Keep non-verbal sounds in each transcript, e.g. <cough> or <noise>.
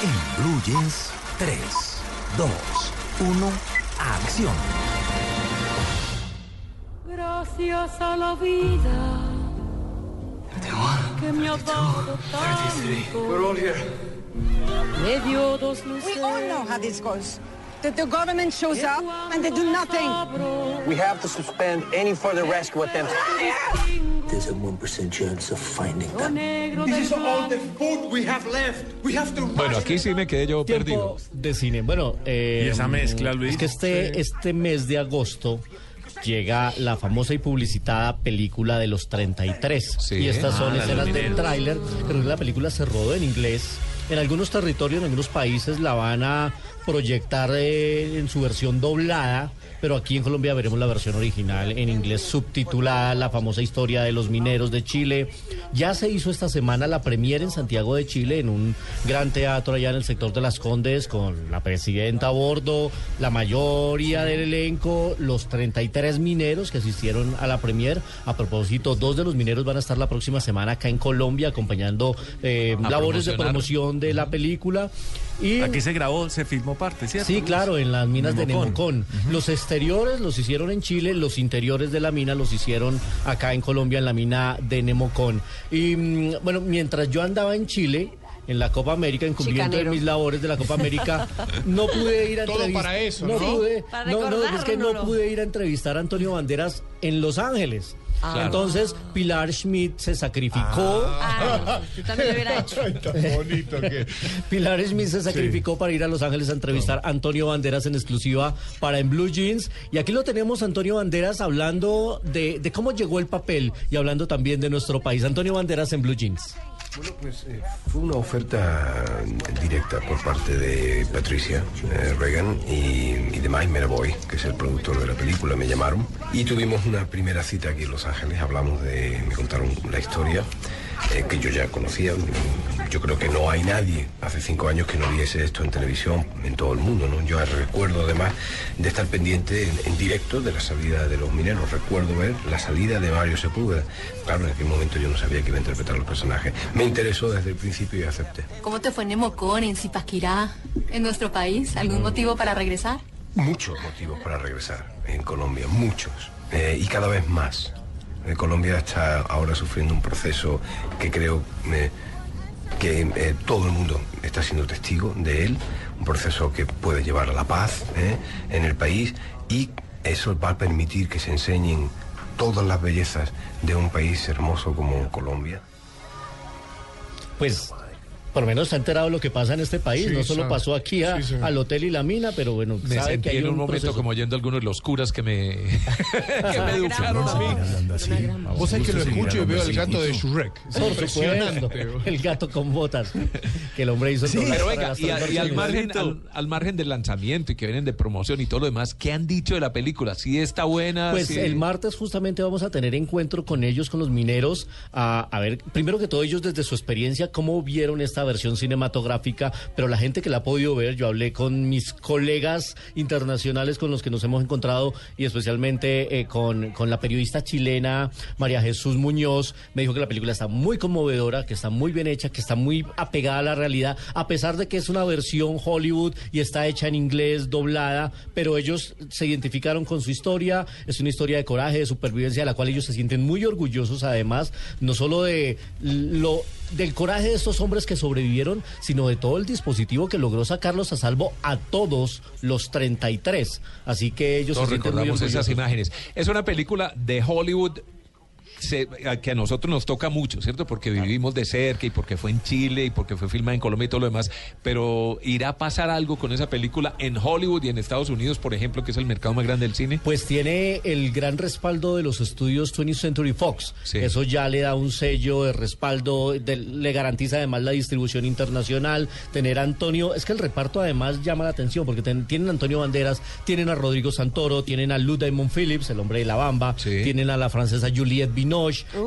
En Blue Jeans, 3, 2, 1, acción. Gracias a la vida que me ha dado tanto. We're all here. Me dio dos luces. We all know how this goes. That the government shows up and they do nothing. We have to suspend any further rescue attempts. There's a 1% chance of finding them. This is all the food we have left. We have to. Bueno, aquí sí me quedé yo perdido. Tiempo de cine. Bueno, eh, Y esa mezcla, Luis. Es que este, este mes de agosto llega la famosa y publicitada película de los 33. Sí. Y estas son Ah, escenas del tráiler. Pero la película se rodó en inglés. En algunos territorios, en algunos países la van a proyectar eh, en su versión doblada. Pero aquí en Colombia veremos la versión original en inglés subtitulada, la famosa historia de los mineros de Chile. Ya se hizo esta semana la premier en Santiago de Chile, en un gran teatro allá en el sector de Las Condes, con la presidenta a bordo, la mayoría del elenco, los 33 mineros que asistieron a la premier. A propósito, dos de los mineros van a estar la próxima semana acá en Colombia acompañando eh, labores de promocionar. De la película. Y Aquí se grabó, se filmó parte, ¿cierto? Sí, claro, en las minas de Nemocón. Los exteriores los hicieron en Chile, los interiores de la mina los hicieron acá en Colombia, en la mina de Nemocón. Y mm, bueno, mientras yo andaba en Chile, en la Copa América, en cumplimiento de mis labores de la Copa América, no pude ir a Todo entrevistar. para eso, no ¿no? pude, para no, no, es que no pude ir a entrevistar a Antonio Banderas en Los Ángeles. Claro. Entonces, Pilar Schmidt se sacrificó. Ah, yo también lo hubiera <laughs> hecho. Ay, tan bonito que. Pilar Smith se sacrificó para ir a Los Ángeles a entrevistar a Antonio Banderas en exclusiva para En Blue Jeans. Y aquí lo tenemos, Antonio Banderas, hablando de, de cómo llegó el papel y hablando también de nuestro país. Antonio Banderas en Blue Jeans. Bueno, pues eh, fue una oferta directa por parte de Patricia eh, Reagan y, y de Mike Meravoy, que es el productor de la película, me llamaron. Y tuvimos una primera cita aquí en Los Ángeles, hablamos de, me contaron la historia eh, que yo ya conocía, yo creo que no hay nadie hace cinco años que no viese esto en televisión en todo el mundo, ¿no? Yo recuerdo además de estar pendiente en, en directo de la salida de los mineros, recuerdo ver la salida de Mario Sepúlveda, claro, en aquel momento yo no sabía que iba a interpretar los personajes, me interesó desde el principio y acepté. ¿Cómo te fue en Nemocón, en Zipaquirá, en nuestro país? ¿Algún motivo para regresar? Muchos motivos para regresar en Colombia, muchos, eh, y cada vez más. Colombia está ahora sufriendo un proceso que creo eh, que eh, todo el mundo está siendo testigo de él, un proceso que puede llevar a la paz eh, en el país y eso va a permitir que se enseñen todas las bellezas de un país hermoso como Colombia. Pues por lo menos se ha enterado lo que pasa en este país. Sí, no solo sabe. pasó aquí a- Sí, al hotel y la mina, pero bueno, Me sabe sentí que hay en un, un momento proceso. como oyendo a algunos de los curas que me, <laughs> que me educaron a mí. Vos sabés que lo escucho y veo el gato de Shrek. El gato con botas que el hombre hizo. Pero venga, las y, tres a- y al, margen, al, al margen del lanzamiento y que vienen de promoción y todo lo demás, ¿qué han dicho de la película? ¿Si está buena? Pues ¿Sí? el martes justamente vamos a tener encuentro con ellos, con los mineros, a, a ver, primero que todo ellos desde su experiencia, cómo vieron esta versión cinematográfica, pero la gente que la ha podido ver, yo hablé con mis colegas internacionales con los que nos hemos encontrado y especialmente eh, con, con la periodista chilena María Jesús Muñoz, me dijo que la película está muy conmovedora, que está muy bien hecha, que está muy apegada a la realidad, a pesar de que es una versión Hollywood y está hecha en inglés, doblada, pero ellos se identificaron con su historia, es una historia de coraje, de supervivencia, de la cual ellos se sienten muy orgullosos, además, no solo de lo del coraje de estos hombres que sobrevivieron, sino de todo el dispositivo que logró sacarlos a salvo a todos los 33. Así que ellos Todos se sienten muy recordamos esas imágenes. Es una película de Hollywood se- que a nosotros nos toca mucho, ¿cierto? Porque vivimos de cerca y porque fue en Chile y porque fue filmada en Colombia y todo lo demás. Pero ¿irá a pasar algo con esa película en Hollywood y en Estados Unidos, por ejemplo, que es el mercado más grande del cine? Pues tiene el gran respaldo de los estudios 20th Century Fox. Sí. Eso ya le da un sello de respaldo, de- le garantiza además la distribución internacional. Tener a Antonio, es que el reparto además llama la atención porque ten- tienen a Antonio Banderas, tienen a Rodrigo Santoro, tienen a Lou Diamond Phillips, el hombre de la bamba, tienen a la francesa Juliette Binoche,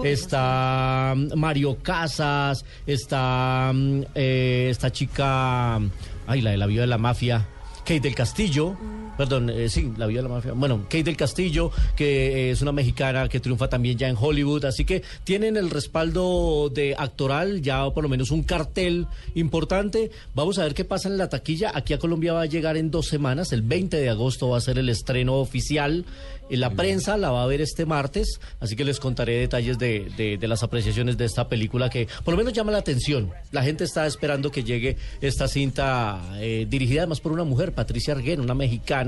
está mm, Mario Casas, está mm, eh, esta chica, ay, la de la vida de la mafia. Kate del Castillo, perdón, eh, sí, la vida de la mafia. Bueno, Kate del Castillo, que eh, es una mexicana que triunfa también ya en Hollywood, así que tienen el respaldo de actoral, ya por lo menos un cartel importante. Vamos a ver qué pasa en la taquilla. Aquí a Colombia va a llegar en dos semanas, el 20 de agosto va a ser el estreno oficial. Eh, La prensa la va a ver este martes, así que les contaré detalles de, de- de las apreciaciones de esta película que por lo menos llama la atención. La gente está esperando que llegue esta cinta eh, dirigida además por una mujer, Patricia Arguén, una mexicana,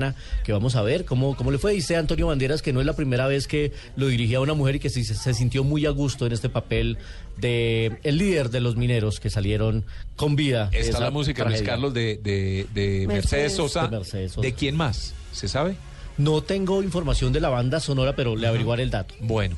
que vamos a ver cómo, cómo le fue. Dice Antonio Banderas que no es la primera vez que lo dirigía una mujer y que sí se, se sintió muy a gusto en este papel de el líder de los mineros que salieron con vida. Está la música, Luis. Carlos, de, de, de Mercedes, Mercedes. Sosa. De Mercedes Sosa. ¿De quién más? ¿Se sabe? No tengo información de la banda sonora, pero le averiguaré el dato. Bueno.